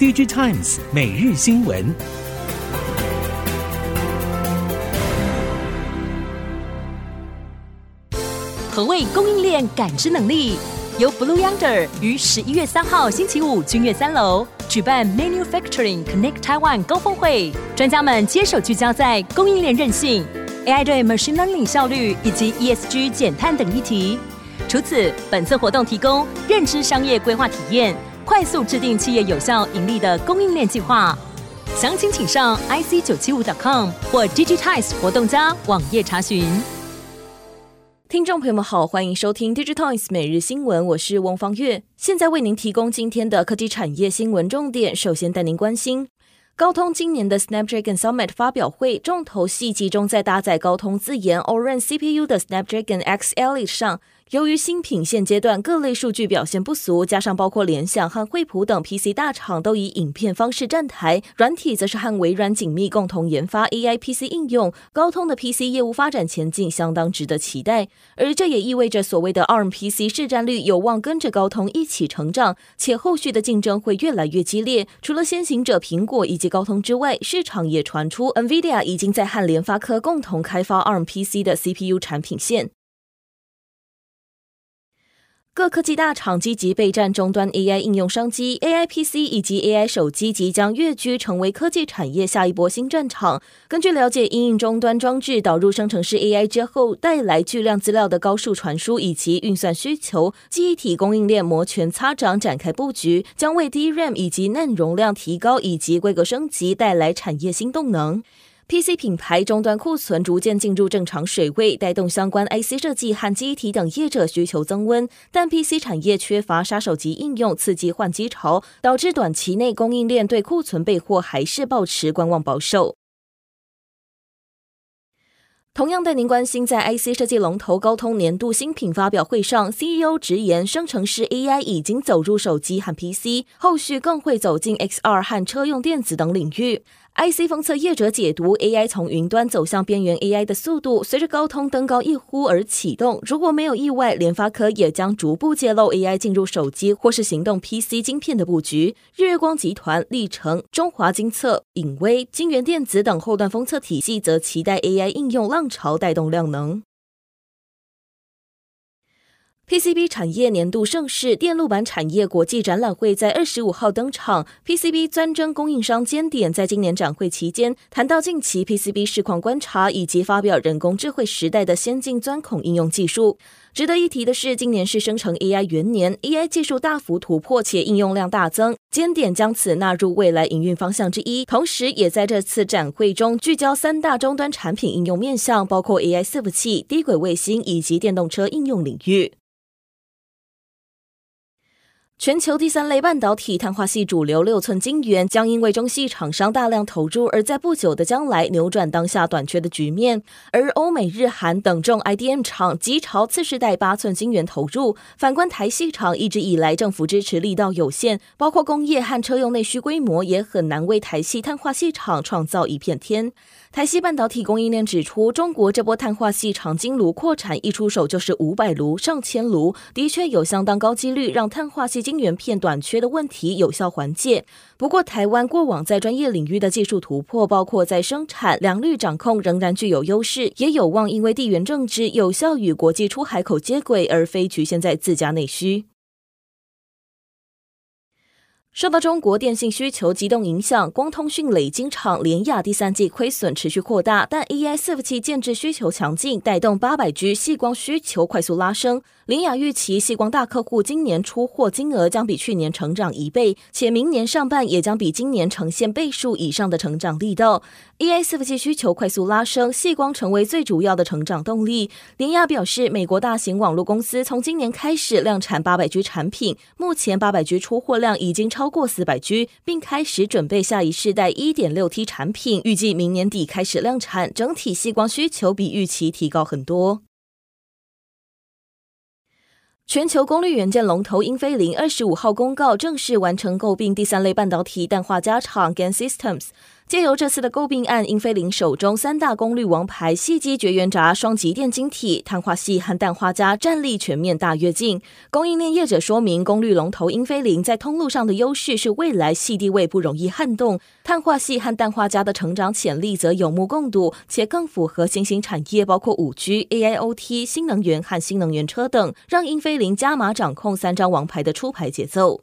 DG Times 每日新闻。何谓供应链感知能力？由 Blue Yonder 于十一月三号星期五君悦三楼举办 Manufacturing Connect Taiwan 高峰会，专家们接手聚焦在供应链韧性、AI 对 Machine Learning 效率以及 ESG 减碳等议题。除此，本次活动提供认知商业规划体验，快速制定企业有效盈利的供应链计划。详情请上 ic 九七五 .com 或 digitize 活动家网页查询。听众朋友们好，欢迎收听 digitize 每日新闻，我是翁方月，现在为您提供今天的科技产业新闻重点。首先带您关心，高通今年的 Snapdragon Summit 发表会重头戏集中在搭载高通自研 Orin CPU 的 Snapdragon X Elite 上。由于新品现阶段各类数据表现不俗，加上包括联想和惠普等 PC 大厂都以影片方式站台，软体则是和微软紧密共同研发 AI PC 应用，高通的 PC 业务发展前景相当值得期待。而这也意味着所谓的 ARM PC 市占率有望跟着高通一起成长，且后续的竞争会越来越激烈。除了先行者苹果以及高通之外，市场也传出 NVIDIA 已经在和联发科共同开发 ARM PC 的 CPU 产品线。各科技大厂积极备战终端 AI 应用商机，AI PC 以及 AI 手机即将跃居成为科技产业下一波新战场。根据了解，因应终端装置导入生成式 AI 之后带来巨量资料的高速传输以及运算需求，记忆体供应链摩拳擦掌展开布局，将为 DRAM 以及 NAND 容量提高以及规格升级带来产业新动能。PC 品牌终端库存逐渐进入正常水位，带动相关 IC 设计和机体等业者需求增温。但 PC 产业缺乏杀手级应用，刺激换机潮，导致短期内供应链对库存备货还是抱持观望保守。同样带您关心，在 IC 设计龙头高通年度新品发表会上，CEO 直言，生成式 AI 已经走入手机和 PC，后续更会走进 XR 和车用电子等领域。IC 封测业者解读，AI 从云端走向边缘 AI 的速度，随着高通登高一呼而启动。如果没有意外，联发科也将逐步揭露 AI 进入手机或是行动 PC 晶片的布局。日月光集团、历城、中华晶测、影威、晶圆电子等后端封测体系则期待 AI 应用浪潮带动量能。PCB 产业年度盛事电路板产业国际展览会在二十五号登场。PCB 专精供应商尖点在今年展会期间谈到近期 PCB 市况观察，以及发表人工智慧时代的先进钻孔应用技术。值得一提的是，今年是生成 AI 元年，AI 技术大幅突破且应用量大增，尖点将此纳入未来营运方向之一。同时，也在这次展会中聚焦三大终端产品应用面向，包括 AI 伺服器、低轨卫星以及电动车应用领域。全球第三类半导体碳化系主流六寸晶圆将因为中系厂商大量投入，而在不久的将来扭转当下短缺的局面。而欧美日韩等重 IDM 厂急朝次世代八寸晶圆投入。反观台系厂一直以来政府支持力道有限，包括工业和车用内需规模也很难为台系碳化系厂创造一片天。台系半导体供应链指出，中国这波碳化系长晶炉扩产一出手就是五百炉、上千炉，的确有相当高几率让碳化系晶圆片短缺的问题有效缓解。不过，台湾过往在专业领域的技术突破，包括在生产良率掌控仍然具有优势，也有望因为地缘政治有效与国际出海口接轨，而非局限在自家内需。受到中国电信需求急动影响，光通讯磊晶厂联亚第三季亏损持续扩大，但 AI 伺服器建制需求强劲，带动八百 G 细光需求快速拉升。联亚预期细光大客户今年出货金额将比去年成长一倍，且明年上半也将比今年呈现倍数以上的成长力道。AI 伺服器需求快速拉升，矽光成为最主要的成长动力。联亚表示，美国大型网络公司从今年开始量产八百 G 产品，目前八百 G 出货量已经超。过四百 G，并开始准备下一世代一点六 T 产品，预计明年底开始量产。整体矽光需求比预期提高很多。全球功率元件龙头英飞凌二十五号公告，正式完成购并第三类半导体氮化镓厂 GaN Systems。借由这次的购并案，英飞凌手中三大功率王牌细基绝缘闸双极电晶体、碳化系和氮化镓战力全面大跃进。供应链业者说明，功率龙头英飞凌在通路上的优势是未来细地位不容易撼动，碳化系和氮化镓的成长潜力则有目共睹，且更符合新兴产业，包括五 G、AIoT、新能源和新能源车等，让英飞凌加码掌控三张王牌的出牌节奏。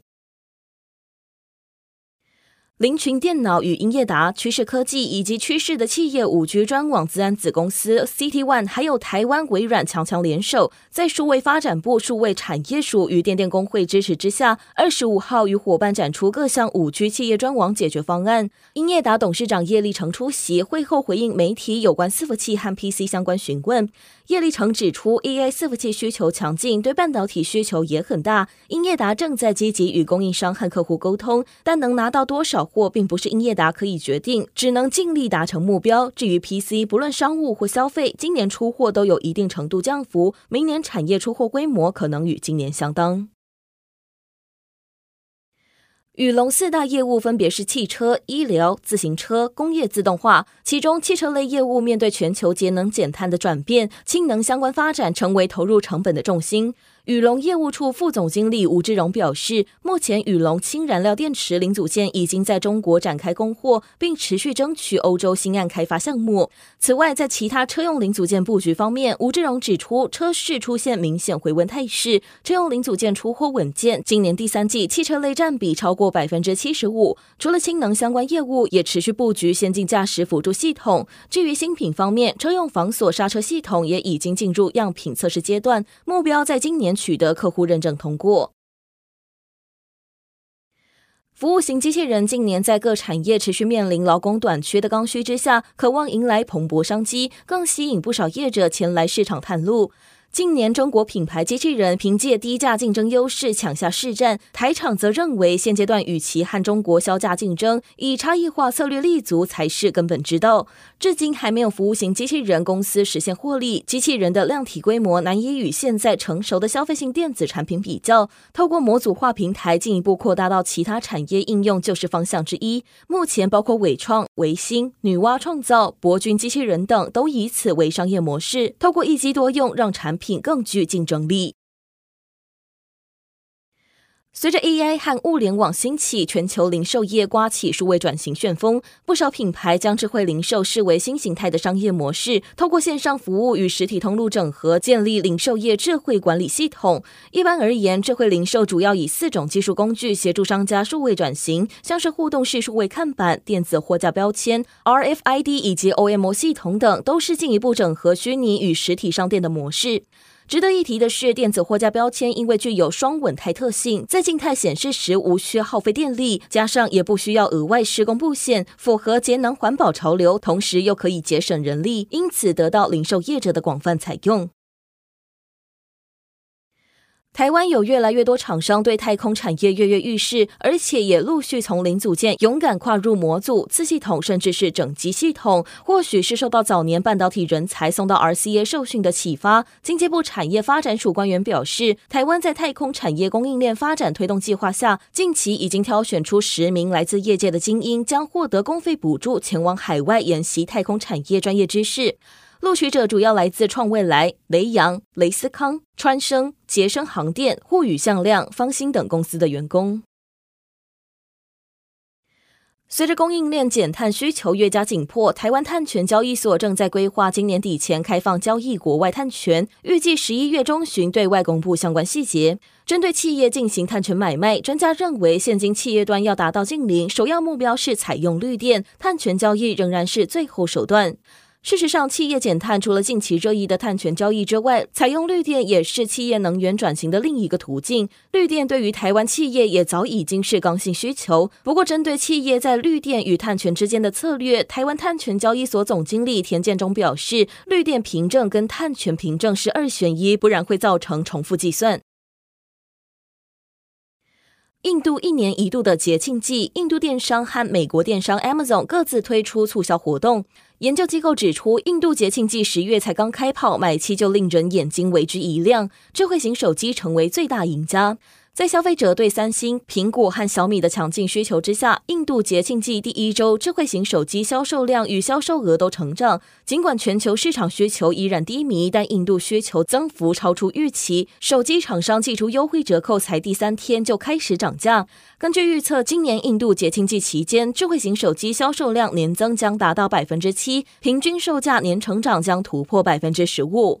凌群电脑与英业达、趋势科技以及趋势的企业五 G 专网资安子公司 CT One，还有台湾微软强强联手，在数位发展部数位产业署与电电工会支持之下，二十五号与伙伴展出各项五 G 企业专网解决方案。英业达董事长叶立成出席会后回应媒体有关伺服器和 PC 相关询问。叶立成指出，EA 伺服器需求强劲，对半导体需求也很大。英业达正在积极与供应商和客户沟通，但能拿到多少货，并不是英业达可以决定，只能尽力达成目标。至于 PC，不论商务或消费，今年出货都有一定程度降幅，明年产业出货规模可能与今年相当。宇龙四大业务分别是汽车、医疗、自行车、工业自动化。其中，汽车类业务面对全球节能减碳的转变，氢能相关发展成为投入成本的重心。宇龙业务处副总经理吴志荣表示，目前宇龙氢燃料电池零组件已经在中国展开供货，并持续争取欧洲新案开发项目。此外，在其他车用零组件布局方面，吴志荣指出，车市出现明显回温态势，车用零组件出货稳健。今年第三季汽车类占比超过百分之七十五。除了氢能相关业务，也持续布局先进驾驶辅助系统。至于新品方面，车用防锁刹车系统也已经进入样品测试阶段，目标在今年取得客户认证通过。服务型机器人近年在各产业持续面临劳工短缺的刚需之下，渴望迎来蓬勃商机，更吸引不少业者前来市场探路。近年，中国品牌机器人凭借低价竞争优势抢下市占，台厂则认为现阶段与其和中国销价竞争，以差异化策略立足才是根本之道。至今还没有服务型机器人公司实现获利，机器人的量体规模难以与现在成熟的消费性电子产品比较。透过模组化平台进一步扩大到其他产业应用，就是方向之一。目前，包括伟创、维新、女娲创造、博君机器人等，都以此为商业模式，透过一机多用，让产品更具竞争力。随着 AI 和物联网兴起，全球零售业刮起数位转型旋风，不少品牌将智慧零售视为新形态的商业模式，透过线上服务与实体通路整合，建立零售业智慧管理系统。一般而言，智慧零售主要以四种技术工具协助商家数位转型，像是互动式数位看板、电子货架标签、RFID 以及 OMO 系统等，都是进一步整合虚拟与实体商店的模式。值得一提的是，电子货架标签因为具有双稳态特性，在静态显示时无需耗费电力，加上也不需要额外施工布线，符合节能环保潮流，同时又可以节省人力，因此得到零售业者的广泛采用。台湾有越来越多厂商对太空产业跃跃欲试，而且也陆续从零组件勇敢跨入模组、次系统，甚至是整机系统。或许是受到早年半导体人才送到 RCA 受训的启发，经济部产业发展署官员表示，台湾在太空产业供应链发展推动计划下，近期已经挑选出十名来自业界的精英，将获得公费补助，前往海外研习太空产业专业知识。录取者主要来自创未来、雷阳、雷思康、川生、捷生航电、沪宇向量、方兴等公司的员工。随着供应链减碳需求越加紧迫，台湾碳权交易所正在规划今年底前开放交易国外碳权，预计十一月中旬对外公布相关细节。针对企业进行碳权买卖，专家认为，现今企业端要达到净零，首要目标是采用绿电，碳权交易仍然是最后手段。事实上，企业减碳除了近期热议的碳权交易之外，采用绿电也是企业能源转型的另一个途径。绿电对于台湾企业也早已经是刚性需求。不过，针对企业在绿电与碳权之间的策略，台湾碳权交易所总经理田建中表示，绿电凭证跟碳权凭证是二选一，不然会造成重复计算。印度一年一度的节庆季，印度电商和美国电商 Amazon 各自推出促销活动。研究机构指出，印度节庆季十月才刚开跑，买气就令人眼睛为之一亮，智慧型手机成为最大赢家。在消费者对三星、苹果和小米的强劲需求之下，印度节庆季第一周智慧型手机销售量与销售额都成长。尽管全球市场需求依然低迷，但印度需求增幅超出预期。手机厂商祭出优惠折扣才第三天就开始涨价。根据预测，今年印度节庆季期间，智慧型手机销售量年增将达到百分之七，平均售价年成长将突破百分之十五。